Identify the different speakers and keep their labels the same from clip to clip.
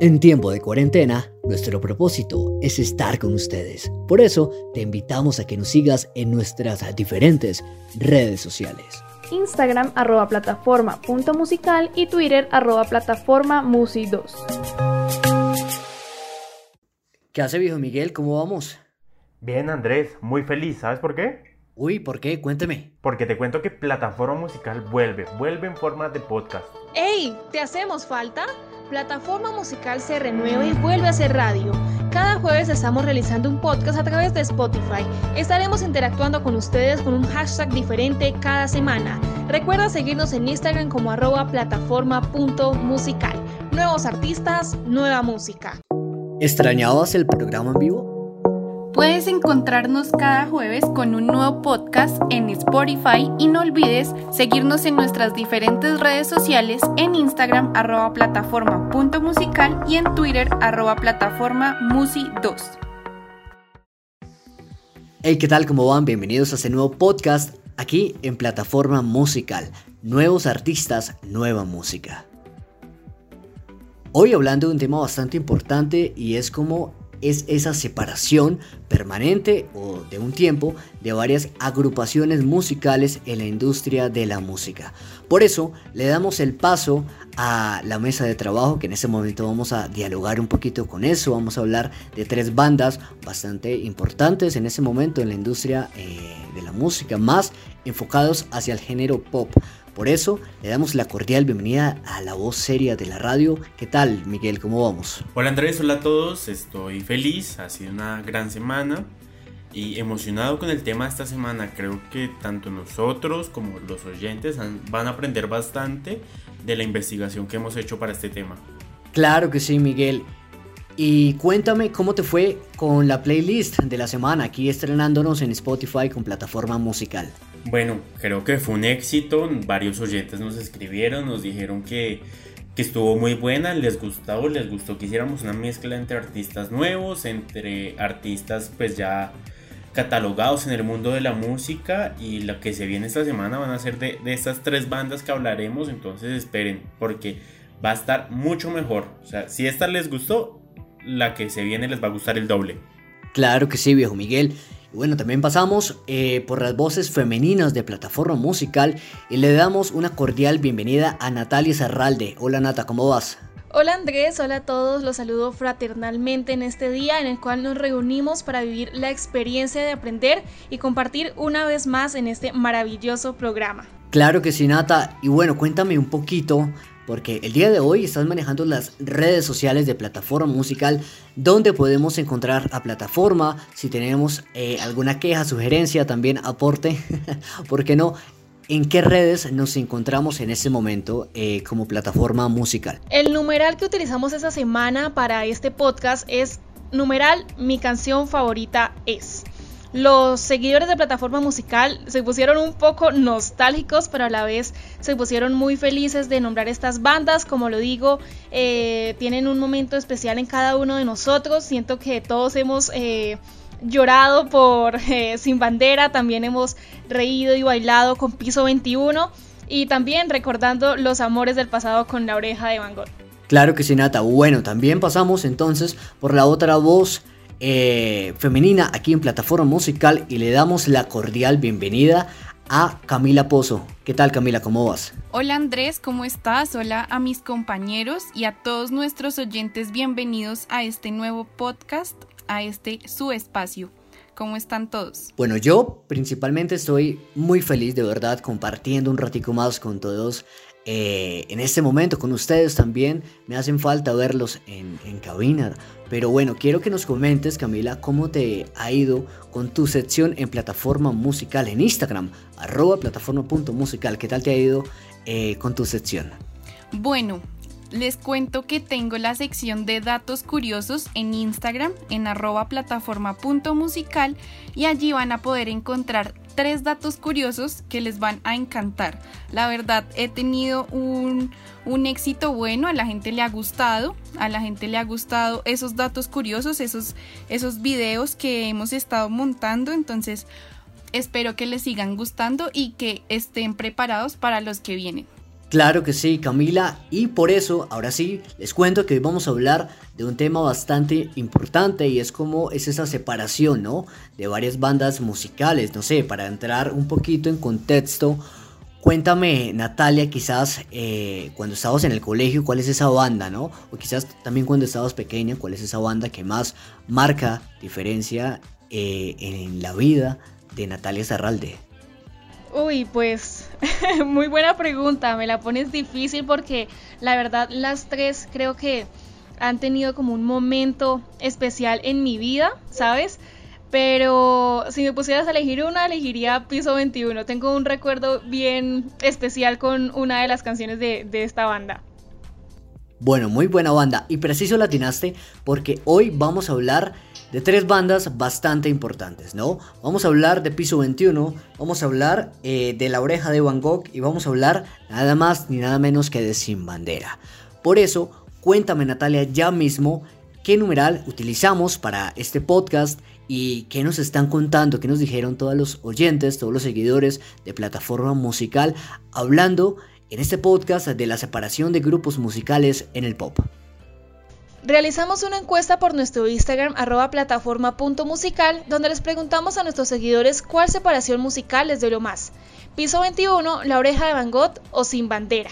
Speaker 1: En tiempo de cuarentena, nuestro propósito es estar con ustedes. Por eso, te invitamos a que nos sigas en nuestras diferentes redes sociales.
Speaker 2: Instagram arroba plataforma punto musical y Twitter arroba plataforma musi2.
Speaker 1: ¿Qué hace viejo Miguel? ¿Cómo vamos?
Speaker 3: Bien Andrés, muy feliz, ¿sabes por qué?
Speaker 1: Uy, ¿por qué? Cuénteme.
Speaker 3: Porque te cuento que Plataforma Musical vuelve, vuelve en forma de podcast.
Speaker 2: ¡Ey! ¿Te hacemos falta? Plataforma Musical se renueva y vuelve a ser radio. Cada jueves estamos realizando un podcast a través de Spotify. Estaremos interactuando con ustedes con un hashtag diferente cada semana. Recuerda seguirnos en Instagram como arroba plataforma.musical. Nuevos artistas, nueva música.
Speaker 1: ¿Extrañabas el programa en vivo?
Speaker 4: Puedes encontrarnos cada jueves con un nuevo podcast en Spotify y no olvides seguirnos en nuestras diferentes redes sociales en Instagram arroba plataforma.musical y en Twitter arroba plataforma musi2.
Speaker 1: Hey, ¿qué tal? ¿Cómo van? Bienvenidos a este nuevo podcast aquí en Plataforma Musical. Nuevos artistas, nueva música. Hoy hablando de un tema bastante importante y es como es esa separación permanente o de un tiempo de varias agrupaciones musicales en la industria de la música. Por eso le damos el paso a la mesa de trabajo que en este momento vamos a dialogar un poquito con eso. Vamos a hablar de tres bandas bastante importantes en ese momento en la industria eh, de la música, más enfocados hacia el género pop. Por eso le damos la cordial bienvenida a la voz seria de la radio. ¿Qué tal, Miguel? ¿Cómo vamos?
Speaker 3: Hola Andrés, hola a todos. Estoy feliz, ha sido una gran semana y emocionado con el tema de esta semana. Creo que tanto nosotros como los oyentes van a aprender bastante de la investigación que hemos hecho para este tema.
Speaker 1: Claro que sí, Miguel. Y cuéntame cómo te fue con la playlist de la semana, aquí estrenándonos en Spotify con plataforma musical.
Speaker 3: Bueno, creo que fue un éxito. Varios oyentes nos escribieron, nos dijeron que, estuvo muy buena, les gustó, les gustó que hiciéramos una mezcla entre artistas nuevos, entre artistas pues ya catalogados en el mundo de la música y lo que se viene esta semana van a ser de, de estas tres bandas que hablaremos, entonces esperen porque va a estar mucho mejor. O sea, si esta les gustó, la que se viene les va a gustar el doble.
Speaker 1: Claro que sí, viejo Miguel. Y bueno, también pasamos eh, por las voces femeninas de plataforma musical y le damos una cordial bienvenida a Natalia Zarralde. Hola Nata, ¿cómo vas?
Speaker 2: Hola Andrés, hola a todos, los saludo fraternalmente en este día en el cual nos reunimos para vivir la experiencia de aprender y compartir una vez más en este maravilloso programa.
Speaker 1: Claro que sí, Nata. Y bueno, cuéntame un poquito porque el día de hoy estás manejando las redes sociales de plataforma musical donde podemos encontrar a plataforma si tenemos eh, alguna queja, sugerencia, también aporte, ¿por qué no? ¿En qué redes nos encontramos en este momento eh, como plataforma musical?
Speaker 2: El numeral que utilizamos esta semana para este podcast es numeral mi canción favorita es. Los seguidores de plataforma musical se pusieron un poco nostálgicos, pero a la vez se pusieron muy felices de nombrar estas bandas. Como lo digo, eh, tienen un momento especial en cada uno de nosotros. Siento que todos hemos eh, llorado por eh, Sin Bandera, también hemos reído y bailado con Piso 21 y también recordando los amores del pasado con la oreja de Van Gogh.
Speaker 1: Claro que sí, Nata. Bueno, también pasamos entonces por la otra voz eh, femenina aquí en plataforma musical y le damos la cordial bienvenida a Camila Pozo. ¿Qué tal Camila? ¿Cómo vas?
Speaker 4: Hola Andrés, ¿cómo estás? Hola a mis compañeros y a todos nuestros oyentes, bienvenidos a este nuevo podcast, a este su espacio. ¿Cómo están todos?
Speaker 1: Bueno, yo principalmente estoy muy feliz de verdad compartiendo un ratico más con todos eh, en este momento con ustedes también. Me hacen falta verlos en, en cabina. Pero bueno, quiero que nos comentes, Camila, cómo te ha ido con tu sección en plataforma musical en Instagram, arroba plataforma.musical. ¿Qué tal te ha ido eh, con tu sección?
Speaker 4: Bueno, les cuento que tengo la sección de datos curiosos en Instagram, en arroba plataforma.musical, y allí van a poder encontrar tres datos curiosos que les van a encantar. La verdad, he tenido un, éxito bueno, a la gente le ha gustado, a la gente le ha gustado esos datos curiosos, esos, esos videos que hemos estado montando, entonces espero que les sigan gustando y que estén preparados para los que vienen.
Speaker 1: Claro que sí, Camila, y por eso, ahora sí, les cuento que hoy vamos a hablar de un tema bastante importante y es como es esa separación, ¿no? De varias bandas musicales, no sé, para entrar un poquito en contexto, cuéntame, Natalia, quizás eh, cuando estabas en el colegio, ¿cuál es esa banda, ¿no? O quizás también cuando estabas pequeña, ¿cuál es esa banda que más marca diferencia eh, en la vida de Natalia Zarralde?
Speaker 2: Uy, pues muy buena pregunta, me la pones difícil porque la verdad las tres creo que han tenido como un momento especial en mi vida, ¿sabes? Pero si me pusieras a elegir una, elegiría Piso 21. Tengo un recuerdo bien especial con una de las canciones de, de esta banda.
Speaker 1: Bueno, muy buena banda. Y preciso latinaste porque hoy vamos a hablar de tres bandas bastante importantes, ¿no? Vamos a hablar de Piso 21, vamos a hablar eh, de La Oreja de Van Gogh y vamos a hablar nada más ni nada menos que de Sin Bandera. Por eso, cuéntame Natalia ya mismo qué numeral utilizamos para este podcast y qué nos están contando, qué nos dijeron todos los oyentes, todos los seguidores de plataforma musical, hablando en este podcast de la separación de grupos musicales en el pop.
Speaker 2: Realizamos una encuesta por nuestro Instagram arroba plataforma.musical donde les preguntamos a nuestros seguidores cuál separación musical les lo más. Piso 21, La Oreja de Van Gogh o Sin Bandera.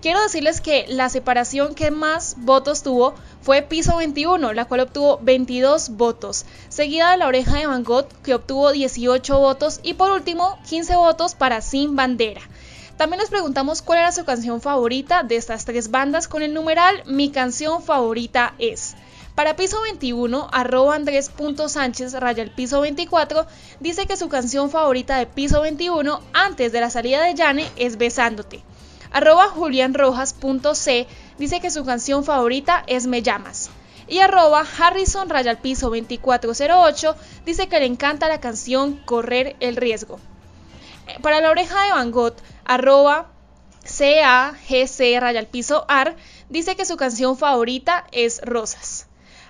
Speaker 2: Quiero decirles que la separación que más votos tuvo fue Piso 21, la cual obtuvo 22 votos, seguida de La Oreja de Van Gogh que obtuvo 18 votos y por último 15 votos para Sin Bandera. También nos preguntamos cuál era su canción favorita de estas tres bandas con el numeral Mi canción favorita es. Para piso 21, arroba andrés.sánchez raya el piso 24 dice que su canción favorita de piso 21 antes de la salida de Yane es Besándote. Arroba julianrojas.c dice que su canción favorita es Me llamas. Y arroba Harrison raya el piso 2408 dice que le encanta la canción Correr el riesgo. Para la oreja de Van Gogh, arroba CAGC raya al piso AR, dice que su canción favorita es Rosas.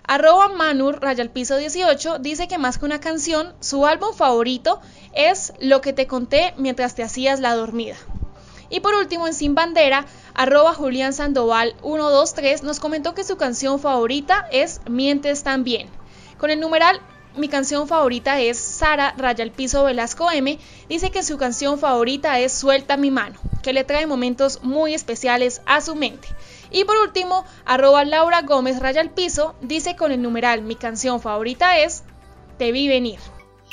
Speaker 2: Arroba Manur raya al piso 18 dice que más que una canción, su álbum favorito es Lo que te conté mientras te hacías la dormida. Y por último, en Sin Bandera, arroba Julián Sandoval 123 nos comentó que su canción favorita es Mientes también. Con el numeral mi canción favorita es Sara Raya el Piso Velasco M. Dice que su canción favorita es Suelta mi mano, que le trae momentos muy especiales a su mente. Y por último, arroba Laura Gómez Raya el Piso dice con el numeral Mi canción favorita es Te vi venir.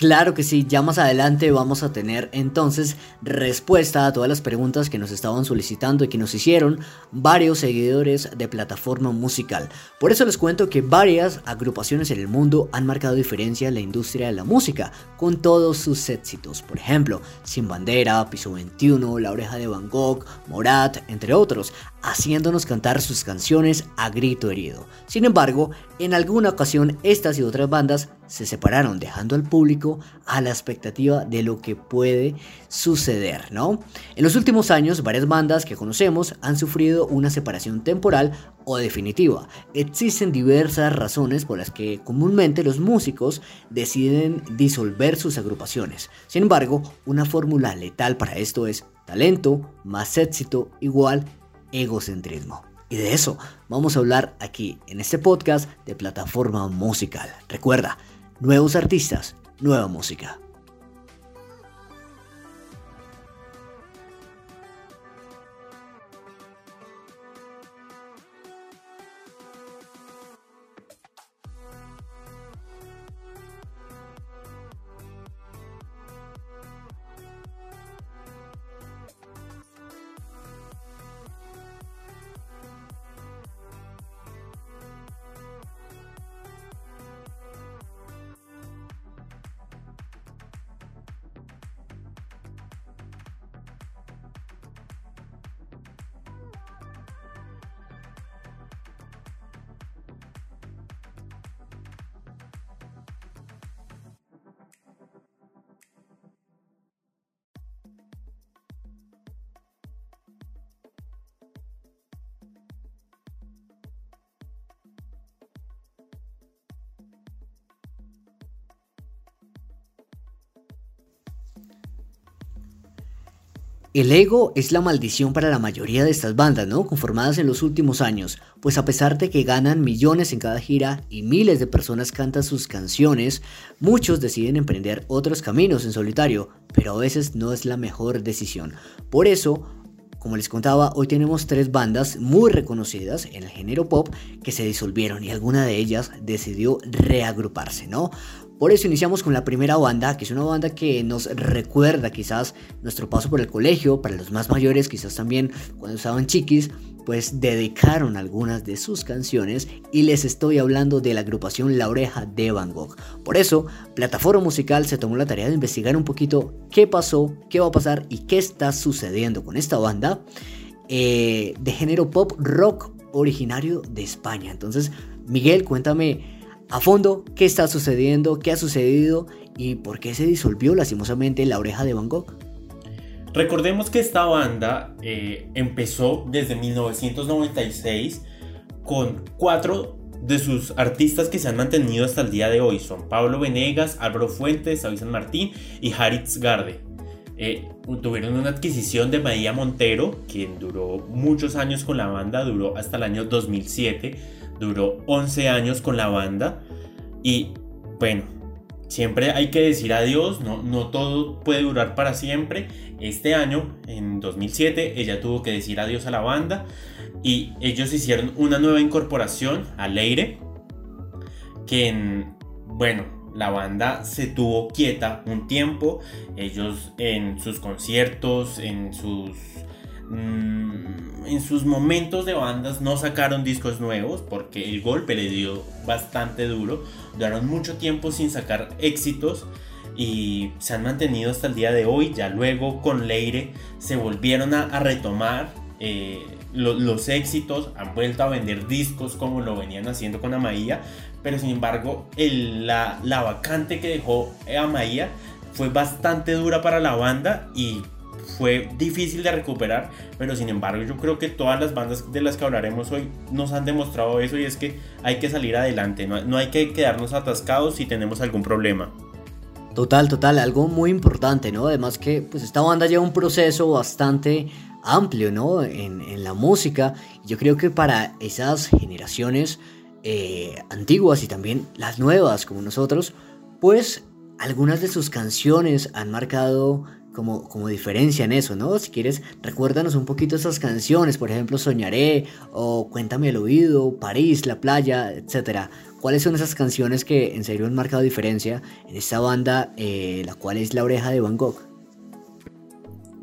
Speaker 1: Claro que sí, ya más adelante vamos a tener entonces respuesta a todas las preguntas que nos estaban solicitando y que nos hicieron varios seguidores de plataforma musical. Por eso les cuento que varias agrupaciones en el mundo han marcado diferencia en la industria de la música, con todos sus éxitos. Por ejemplo, Sin Bandera, Piso 21, La Oreja de Van Gogh, Morat, entre otros, haciéndonos cantar sus canciones a grito herido. Sin embargo, en alguna ocasión estas y otras bandas se separaron dejando al público a la expectativa de lo que puede suceder, ¿no? En los últimos años varias bandas que conocemos han sufrido una separación temporal o definitiva. Existen diversas razones por las que comúnmente los músicos deciden disolver sus agrupaciones. Sin embargo, una fórmula letal para esto es talento más éxito igual egocentrismo. Y de eso vamos a hablar aquí en este podcast de plataforma musical. Recuerda, nuevos artistas, nueva música. El ego es la maldición para la mayoría de estas bandas, ¿no? Conformadas en los últimos años, pues a pesar de que ganan millones en cada gira y miles de personas cantan sus canciones, muchos deciden emprender otros caminos en solitario, pero a veces no es la mejor decisión. Por eso, como les contaba, hoy tenemos tres bandas muy reconocidas en el género pop que se disolvieron y alguna de ellas decidió reagruparse, ¿no? Por eso iniciamos con la primera banda, que es una banda que nos recuerda quizás nuestro paso por el colegio, para los más mayores quizás también cuando estaban chiquis, pues dedicaron algunas de sus canciones y les estoy hablando de la agrupación La Oreja de Van Gogh. Por eso, Plataforma Musical se tomó la tarea de investigar un poquito qué pasó, qué va a pasar y qué está sucediendo con esta banda eh, de género pop rock originario de España. Entonces, Miguel, cuéntame a fondo qué está sucediendo, qué ha sucedido y por qué se disolvió lastimosamente la oreja de Van Gogh.
Speaker 3: Recordemos que esta banda eh, empezó desde 1996 con cuatro de sus artistas que se han mantenido hasta el día de hoy. Son Pablo Venegas, Álvaro Fuentes, David San Martín y Haritz Garde. Eh, tuvieron una adquisición de María Montero, quien duró muchos años con la banda, duró hasta el año 2007 duró 11 años con la banda y bueno, siempre hay que decir adiós, no, no todo puede durar para siempre. Este año, en 2007, ella tuvo que decir adiós a la banda y ellos hicieron una nueva incorporación a Leire, que en, bueno, la banda se tuvo quieta un tiempo, ellos en sus conciertos, en sus Mm, en sus momentos de bandas no sacaron discos nuevos porque el golpe le dio bastante duro. Duraron mucho tiempo sin sacar éxitos y se han mantenido hasta el día de hoy. Ya luego con Leire se volvieron a, retomar eh, los éxitos, han vuelto a vender discos como lo venían haciendo con Amaía, pero sin embargo la, la vacante que dejó Amaía fue bastante dura para la banda y fue difícil de recuperar, pero sin embargo yo creo que todas las bandas de las que hablaremos hoy nos han demostrado eso y es que hay que salir adelante, no, hay que quedarnos atascados si tenemos algún problema.
Speaker 1: Total, total, algo muy importante, ¿no? Además que pues esta banda lleva un proceso bastante amplio, ¿no? En, la música. Yo creo que para esas generaciones eh, antiguas y también las nuevas como nosotros, pues algunas de sus canciones han marcado como, como diferencia en eso, ¿no? Si quieres, recuérdanos un poquito esas canciones, por ejemplo, Soñaré o Cuéntame el oído, París, La playa, etc. ¿Cuáles son esas canciones que en serio han marcado diferencia en esta banda, eh, la cual es La oreja de Van Gogh?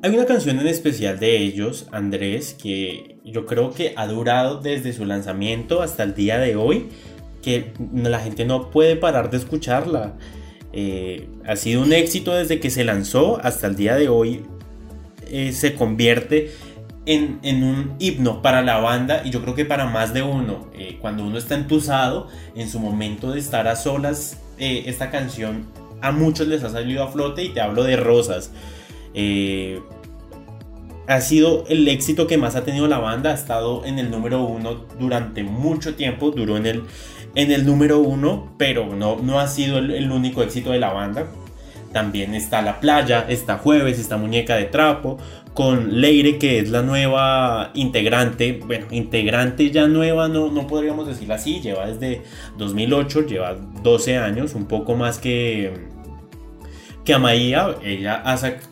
Speaker 3: Hay una canción en especial de ellos, Andrés, que yo creo que ha durado desde su lanzamiento hasta el día de hoy, que la gente no puede parar de escucharla. Eh, ha sido un éxito desde que se lanzó hasta el día de hoy. Eh, se convierte en, un himno para la banda y yo creo que para más de uno. Eh, cuando uno está entusado, en su momento de estar a solas, esta canción a muchos les ha salido a flote y te hablo de Rosas. ha sido el éxito que más ha tenido la banda, ha estado en el número uno durante mucho tiempo, duró en el en el número uno, pero no, no ha sido el, único éxito de la banda. También está La Playa, está Jueves, está Muñeca de Trapo, con Leire, que es la nueva integrante. Bueno, integrante ya nueva, no, no podríamos decirla así, lleva desde 2008, lleva 12 años, un poco más que, que Amaía. Ella,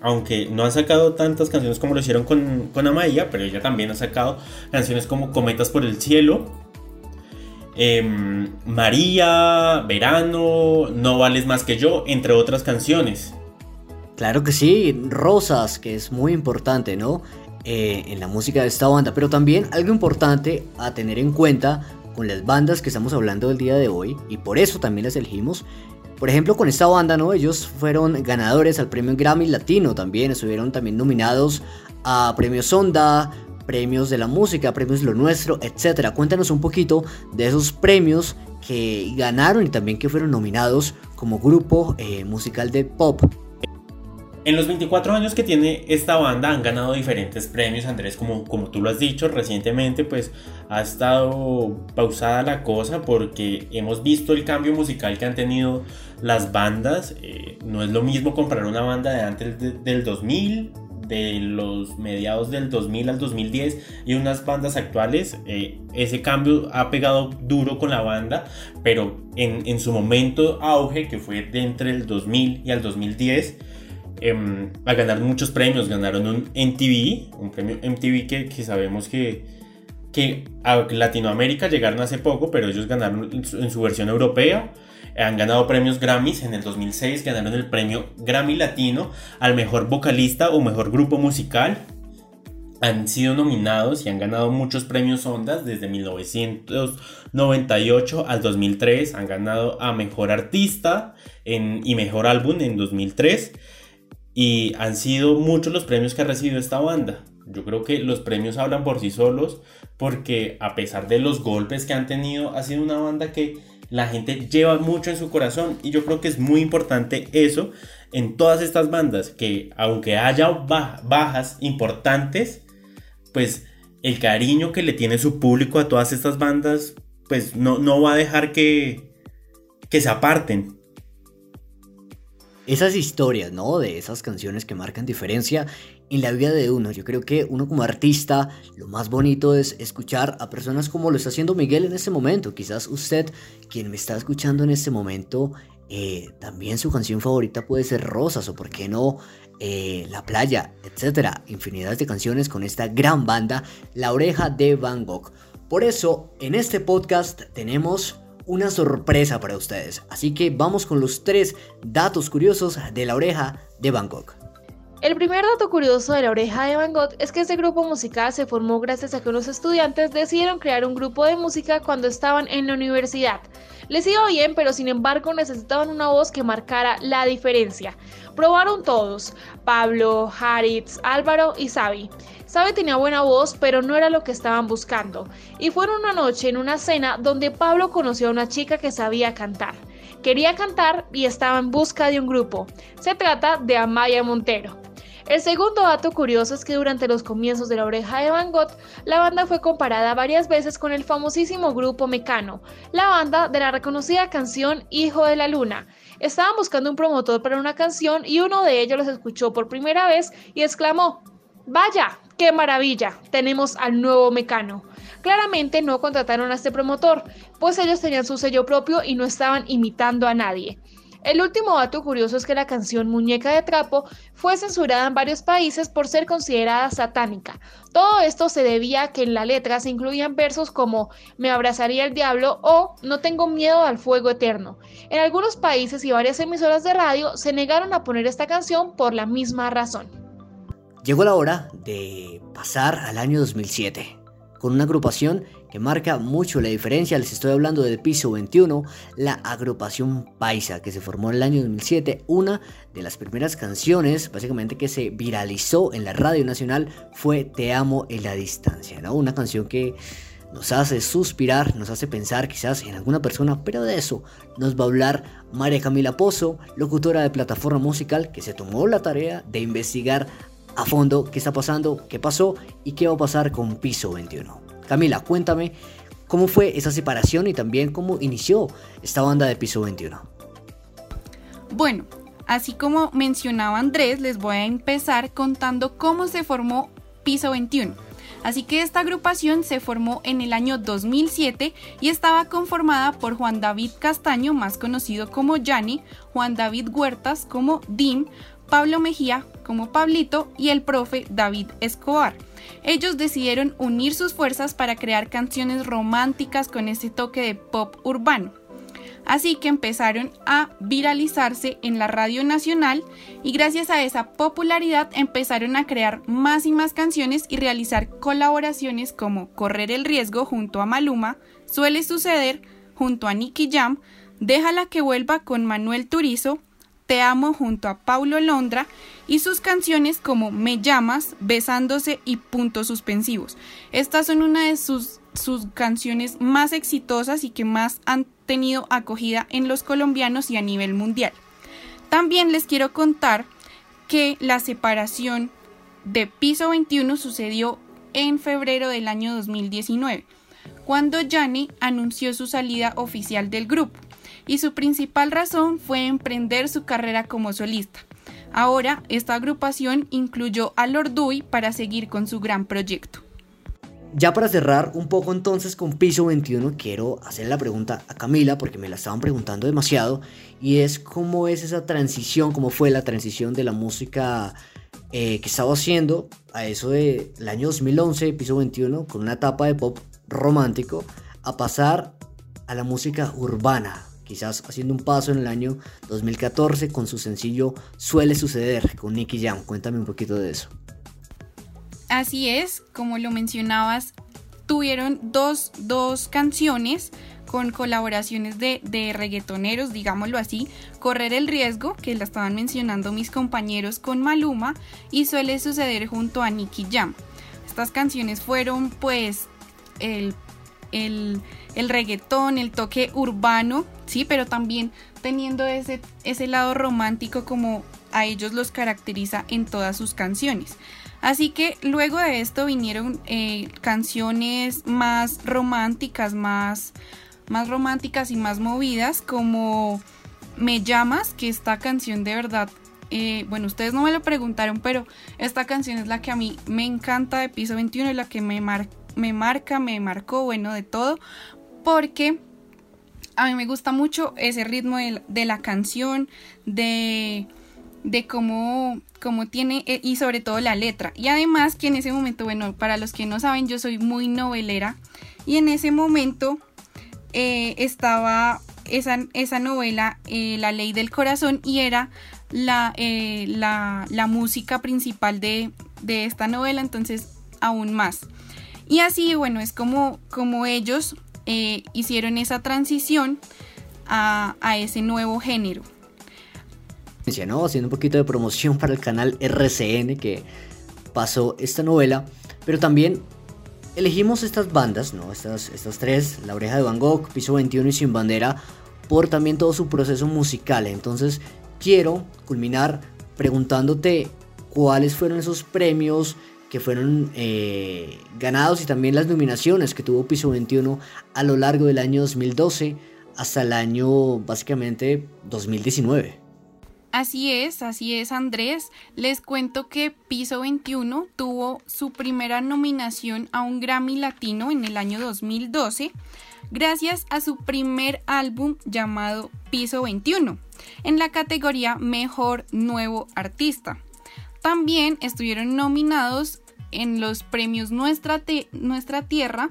Speaker 3: aunque no ha sacado tantas canciones como lo hicieron con, con Amaía, pero ella también ha sacado canciones como Cometas por el Cielo, Em, María, Verano, No vales más que yo, entre otras canciones.
Speaker 1: Claro que sí, Rosas, que es muy importante, ¿no? Eh, en la música de esta banda, pero también algo importante a tener en cuenta con las bandas que estamos hablando el día de hoy, y por eso también las elegimos. Por ejemplo, con esta banda, ¿no? Ellos fueron ganadores al premio Grammy Latino también, estuvieron también nominados a premio Sonda, premios de la música, premios Lo Nuestro, etc. Cuéntanos un poquito de esos premios que ganaron y también que fueron nominados como grupo eh, musical de pop.
Speaker 3: En los 24 años que tiene esta banda han ganado diferentes premios, Andrés, como, como tú lo has dicho, recientemente pues ha estado pausada la cosa porque hemos visto el cambio musical que han tenido las bandas. Eh, no es lo mismo comprar una banda de antes del 2000 de los mediados del 2000 al 2010 y unas bandas actuales, eh, ese cambio ha pegado duro con la banda, pero en, en, su momento auge, que fue de entre el 2000 y al 2010, eh, a ganar muchos premios, ganaron un MTV, un premio MTV que, que sabemos que, que a Latinoamérica llegaron hace poco, pero ellos ganaron en su versión europea han ganado premios Grammys. En el 2006 ganaron el premio Grammy Latino al mejor vocalista o mejor grupo musical. Han sido nominados y han ganado muchos premios Ondas desde 1998 al 2003. Han ganado a mejor artista y mejor álbum en 2003. Y han sido muchos los premios que ha recibido esta banda. Yo creo que los premios hablan por sí solos porque a pesar de los golpes que han tenido, ha sido una banda que la gente lleva mucho en su corazón y yo creo que es muy importante eso en todas estas bandas, que aunque haya bajas importantes, pues el cariño que le tiene su público a todas estas bandas, pues no, no va a dejar que, que se aparten
Speaker 1: esas historias, ¿no? De esas canciones que marcan diferencia en la vida de uno. Yo creo que uno como artista, lo más bonito es escuchar a personas como lo está haciendo Miguel en este momento. Quizás usted, quien me está escuchando en este momento, eh, también su canción favorita puede ser Rosas o, por qué no, eh, La Playa, etcétera. Infinidad de canciones con esta gran banda, La Oreja de Van Gogh. Por eso, en este podcast tenemos una sorpresa para ustedes. Así que vamos con los tres datos curiosos de la oreja de Bangkok.
Speaker 2: El primer dato curioso de la oreja de Van Gogh es que este grupo musical se formó gracias a que unos estudiantes decidieron crear un grupo de música cuando estaban en la universidad. Les iba bien, pero sin embargo necesitaban una voz que marcara la diferencia. Probaron todos, Pablo, Haritz, Álvaro y Xavi. Sabe tenía buena voz, pero no era lo que estaban buscando. Y fueron una noche en una cena donde Pablo conoció a una chica que sabía cantar. Quería cantar y estaba en busca de un grupo. Se trata de Amaya Montero. El segundo dato curioso es que durante los comienzos de la oreja de Van Gogh, la banda fue comparada varias veces con el famosísimo grupo Mecano, la banda de la reconocida canción Hijo de la Luna. Estaban buscando un promotor para una canción y uno de ellos los escuchó por primera vez y exclamó, Vaya, ¡Qué maravilla! Tenemos al nuevo Mecano. Claramente no contrataron a este promotor, pues ellos tenían su sello propio y no estaban imitando a nadie. El último dato curioso es que la canción Muñeca de Trapo fue censurada en varios países por ser considerada satánica. Todo esto se debía a que en la letra se incluían versos como Me abrazaría el diablo o No tengo miedo al fuego eterno. En algunos países y varias emisoras de radio se negaron a poner esta canción por la misma razón.
Speaker 1: Llegó la hora de pasar al año 2007, con una agrupación que marca mucho la diferencia, les estoy hablando del piso 21, la agrupación Paisa, que se formó en el año 2007, una de las primeras canciones básicamente que se viralizó en la radio nacional fue Te amo en la distancia, ¿no? Una canción que nos hace suspirar, nos hace pensar quizás en alguna persona, pero de eso nos va a hablar María Camila Pozo, locutora de plataforma musical que se tomó la tarea de investigar a fondo qué está pasando, qué pasó y qué va a pasar con Piso 21. Camila, cuéntame cómo fue esa separación y también cómo inició esta banda de Piso 21.
Speaker 4: Bueno, así como mencionaba Andrés, les voy a empezar contando cómo se formó Piso 21. Así que esta agrupación se formó en el año 2007 y estaba conformada por Juan David Castaño, más conocido como Yanni, Juan David Huertas como Dim, Pablo Mejía como Pablito y el profe David Escobar. Ellos decidieron unir sus fuerzas para crear canciones románticas con ese toque de pop urbano. Así que empezaron a viralizarse en la radio nacional y gracias a esa popularidad empezaron a crear más y más canciones y realizar colaboraciones como Correr el riesgo junto a Maluma, Suele suceder junto a Nicky Jam, Déjala que vuelva con Manuel Turizo, te amo junto a Paulo Londra y sus canciones como Me llamas, Besándose y Puntos Suspensivos. Estas son una de sus, sus canciones más exitosas y que más han tenido acogida en los colombianos y a nivel mundial. También les quiero contar que la separación de Piso 21 sucedió en febrero del año 2019, cuando Yanni anunció su salida oficial del grupo y su principal razón fue emprender su carrera como solista. Ahora, esta agrupación incluyó a Lorduy para seguir con su gran proyecto.
Speaker 1: Ya para cerrar un poco entonces con Piso 21, quiero hacer la pregunta a Camila, porque me la estaban preguntando demasiado, y es cómo es esa transición, cómo fue la transición de la música eh, que estaba haciendo a eso del año 2011, Piso 21, con una etapa de pop romántico, a pasar a la música urbana, quizás haciendo un paso en el año 2014 con su sencillo Suele suceder con Nicky Jam. Cuéntame un poquito de eso.
Speaker 4: Así es, como lo mencionabas, tuvieron dos, canciones con colaboraciones de, de, reggaetoneros, digámoslo así, Correr el Riesgo, que la estaban mencionando mis compañeros con Maluma, y suele suceder junto a Nicky Jam. Estas canciones fueron pues el, el, el reggaetón, el toque urbano, sí, pero también teniendo ese, ese lado romántico como a ellos los caracteriza en todas sus canciones. Así que luego de esto vinieron eh, canciones más románticas, más, más románticas y más movidas, como Me llamas, que esta canción de verdad, eh, bueno, ustedes no me lo preguntaron, pero esta canción es la que a mí me encanta de Piso 21 y la que me, me marca, me marcó, bueno, de todo, porque a mí me gusta mucho ese ritmo de la canción, de cómo, tiene eh, y sobre todo la letra. Y además que en ese momento, bueno, para los que no saben, yo soy muy novelera y en ese momento eh, estaba esa, novela, eh, La ley del corazón, y era la, música principal de, esta novela, entonces aún más. Y así, bueno, es como, como ellos hicieron esa transición a, a ese nuevo género.
Speaker 1: ¿no? Haciendo un poquito de promoción para el canal RCN que pasó esta novela, pero también elegimos estas bandas, ¿no? Estas, estas tres, La Oreja de Van Gogh, Piso 21 y Sin Bandera, por también todo su proceso musical. Entonces quiero culminar preguntándote cuáles fueron esos premios que fueron eh, ganados y también las nominaciones que tuvo Piso 21 a lo largo del año 2012 hasta el año básicamente 2019.
Speaker 4: Así es, así es Andrés. Les cuento que Piso 21 tuvo su primera nominación a un Grammy Latino en el año 2012 gracias a su primer álbum llamado Piso 21 en la categoría Mejor Nuevo Artista. También estuvieron nominados en los premios Nuestra, Nuestra Tierra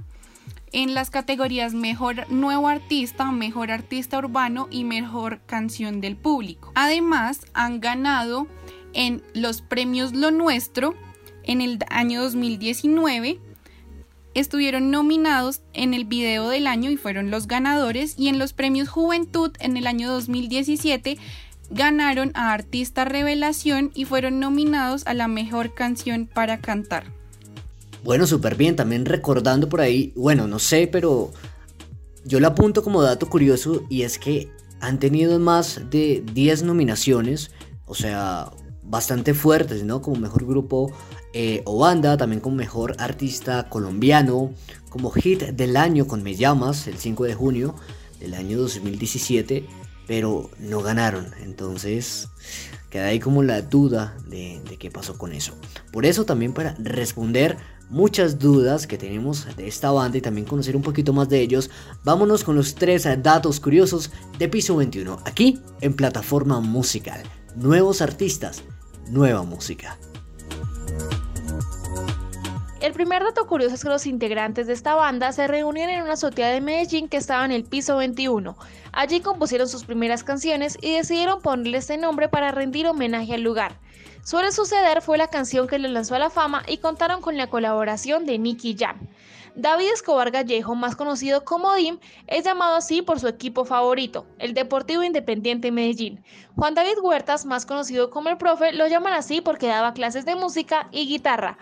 Speaker 4: en las categorías Mejor Nuevo Artista, Mejor Artista Urbano y Mejor Canción del Público. Además, han ganado en los premios Lo Nuestro en el año 2019. Estuvieron nominados en el video del año y fueron los ganadores y en los premios Juventud en el año 2017 ganaron a Artista Revelación y fueron nominados a la mejor canción para cantar.
Speaker 1: Bueno, súper bien. También recordando por ahí, bueno, no sé, pero yo lo apunto como dato curioso y es que han tenido más de 10 nominaciones, o sea, bastante fuertes, ¿no? Como mejor grupo eh, o banda, también como mejor artista colombiano, como hit del año con Me Llamas, el 5 de junio del año 2017, pero no ganaron. Entonces, queda ahí como la duda de, qué pasó con eso. Por eso también para responder muchas dudas que tenemos de esta banda y también conocer un poquito más de ellos, vámonos con los tres datos curiosos de Piso 21, aquí en Plataforma Musical. Nuevos artistas, nueva música.
Speaker 2: El primer dato curioso es que los integrantes de esta banda se reunieron en una azotea de Medellín que estaba en el piso 21. Allí compusieron sus primeras canciones y decidieron ponerle este nombre para rendir homenaje al lugar. Suele suceder fue la canción que le lanzó a la fama y contaron con la colaboración de Nicky Jam. David Escobar Gallejo, más conocido como Dim, es llamado así por su equipo favorito, el Deportivo Independiente Medellín. Juan David Huertas, más conocido como el profe, lo llaman así porque daba clases de música y guitarra.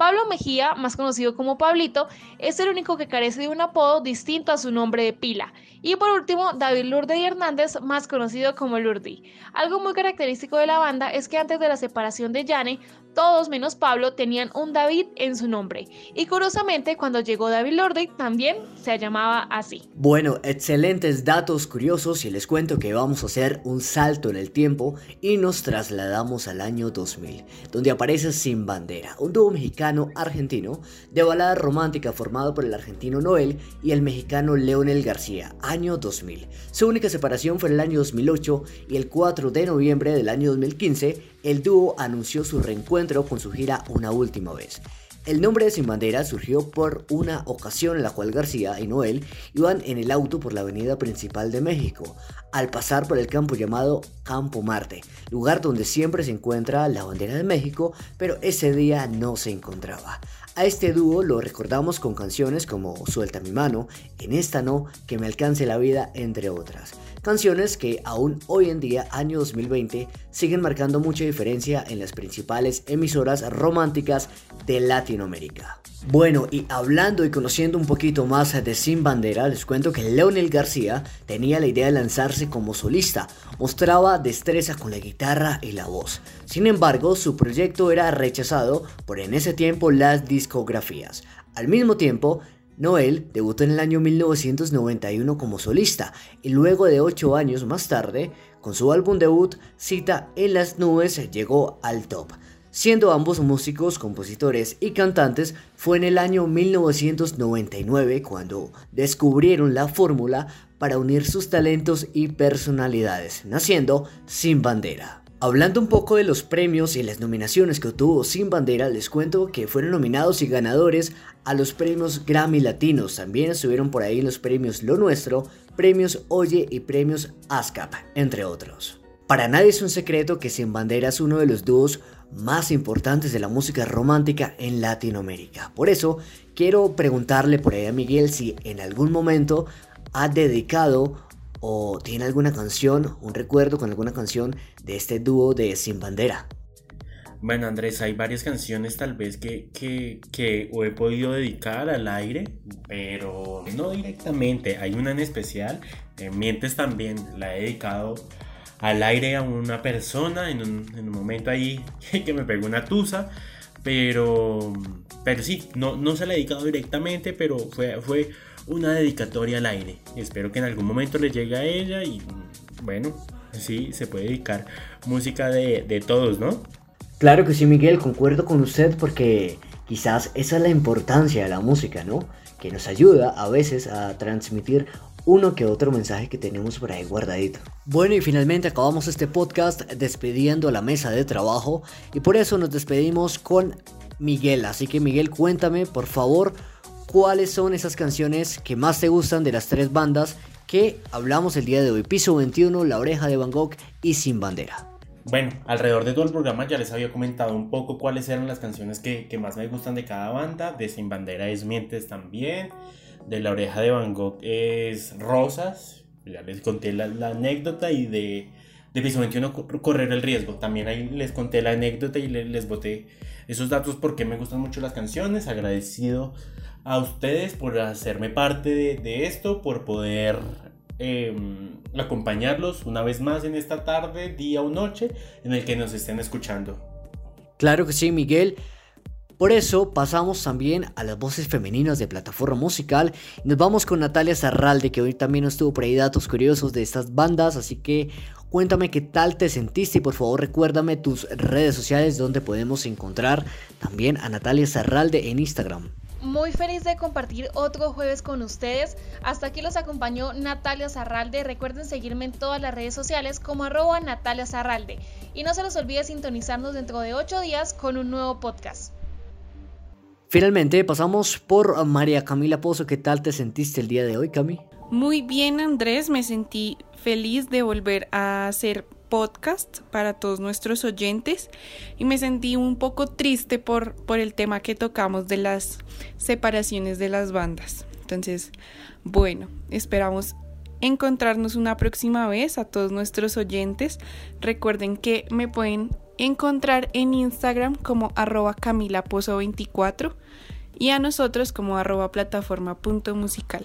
Speaker 2: Pablo Mejía, más conocido como Pablito, es el único que carece de un apodo distinto a su nombre de pila. Y por último, David Lourdes Hernández, más conocido como Lourdi. Algo muy característico de la banda es que antes de la separación de Yane, todos menos Pablo tenían un David en su nombre. Y curiosamente, cuando llegó David Lourdes, también se llamaba así.
Speaker 1: Bueno, excelentes datos curiosos y les cuento que vamos a hacer un salto en el tiempo y nos trasladamos al año 2000, donde aparece Sin Bandera, un dúo mexicano-argentino de balada romántica formado por el argentino Noel y el mexicano Leonel García, año 2000. Su única separación fue en el año 2008 y el 4 de noviembre del año 2015 el dúo anunció su reencuentro con su gira Una Última Vez. El nombre de Sin Bandera surgió por una ocasión en la cual García y Noel iban en el auto por la avenida principal de México, al pasar por el campo llamado Campo Marte, lugar donde siempre se encuentra la bandera de México, pero ese día no se encontraba. A este dúo lo recordamos con canciones como Suelta mi mano, En esta no, Que me alcance la vida, entre otras. Canciones que aún hoy en día, año 2020, siguen marcando mucha diferencia en las principales emisoras románticas de Latinoamérica. Bueno, y hablando y conociendo un poquito más de Sin Bandera, les cuento que Leonel García tenía la idea de lanzarse como solista, mostraba destreza con la guitarra y la voz. Sin embargo, su proyecto era rechazado por en ese tiempo las discografías. Al mismo tiempo, Noel debutó en el año 1991 como solista y luego de 8 años más tarde, con su álbum debut Cita en las nubes, llegó al top. Siendo ambos músicos, compositores y cantantes, fue en el año 1999 cuando descubrieron la fórmula para unir sus talentos y personalidades, naciendo Sin Bandera. Hablando un poco de los premios y las nominaciones que obtuvo Sin Bandera, les cuento que fueron nominados y ganadores a los premios Grammy Latinos. También estuvieron por ahí los premios Lo Nuestro, premios Oye y premios ASCAP, entre otros. Para nadie es un secreto que Sin Bandera es uno de los dúos más importantes de la música romántica en Latinoamérica. Por eso quiero preguntarle por ahí a Miguel si en algún momento ha dedicado o tiene alguna canción, un recuerdo con alguna canción de este dúo de Sin Bandera.
Speaker 3: Bueno, Andrés, hay varias canciones tal vez que, que, que he podido dedicar al aire, pero no directamente. Hay una en especial, eh, Mientes también, la he dedicado al aire a una persona en un, en un momento ahí que me pegó una tusa, pero, pero sí, no, no se la he dedicado directamente, pero fue, fue una dedicatoria al aire. Espero que en algún momento le llegue a ella y bueno, sí, se puede dedicar música de, todos, ¿no?
Speaker 1: Claro que sí, Miguel, concuerdo con usted porque quizás esa es la importancia de la música, ¿no? Que nos ayuda a veces a transmitir uno que otro mensaje que tenemos por ahí guardadito. Bueno, y finalmente acabamos este podcast despidiendo la mesa de trabajo y por eso nos despedimos con Miguel. Así que Miguel, cuéntame por favor cuáles son esas canciones que más te gustan de las tres bandas que hablamos el día de hoy. Piso 21, La Oreja de Van Gogh y Sin Bandera.
Speaker 3: Bueno, alrededor de todo el programa ya les había comentado un poco cuáles eran las canciones que, más me gustan de cada banda. De Sin Bandera es Mientes también. De La Oreja de Van Gogh es Rosas. Ya les conté la, anécdota y de, de Piso 21 Correr el Riesgo. También ahí les conté la anécdota y les, les boté esos datos porque me gustan mucho las canciones. Agradecido a ustedes por hacerme parte de, esto, por poder em, acompañarlos una vez más en esta tarde, día o noche en el que nos estén escuchando.
Speaker 1: Claro que sí, Miguel. Por eso pasamos también a las voces femeninas de plataforma musical. Nos vamos con Natalia Zarralde, que hoy también nos tuvo por ahí datos curiosos de estas bandas. Así que cuéntame qué tal te sentiste y por favor recuérdame tus redes sociales donde podemos encontrar también a Natalia Zarralde en Instagram
Speaker 2: muy feliz de compartir otro jueves con ustedes. Hasta aquí los acompañó Natalia Zarralde. Recuerden seguirme en todas las redes sociales como arroba Natalia Zarralde. Y no se los olvide sintonizarnos dentro de 8 días con un nuevo podcast.
Speaker 1: Finalmente pasamos por María Camila Pozo. ¿Qué tal te sentiste el día de hoy, Cami?
Speaker 4: Muy bien, Andrés. Me sentí feliz de volver a hacer podcast para todos nuestros oyentes y me sentí un poco triste por, por el tema que tocamos de las separaciones de las bandas. Entonces, bueno, esperamos encontrarnos una próxima vez a todos nuestros oyentes. Recuerden que me pueden encontrar en Instagram como arroba camilapozo24 y a nosotros como arroba plataforma.musical.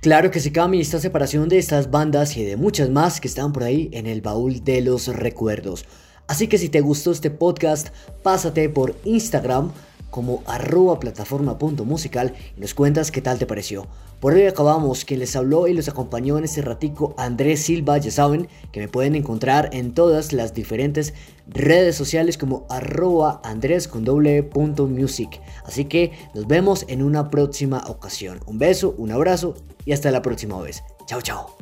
Speaker 1: Claro que se cambia esta separación de estas bandas y de muchas más que están por ahí en el baúl de los recuerdos. Así que si te gustó este podcast, pásate por Instagram como arroba plataforma.musical y nos cuentas qué tal te pareció. Por hoy acabamos, quien les habló y los acompañó en este ratico Andrés Silva, ya saben que me pueden encontrar en todas las diferentes redes sociales como arroba andrés con doble punto music. Así que nos vemos en una próxima ocasión. Un beso, un abrazo y hasta la próxima vez. Chao, chao.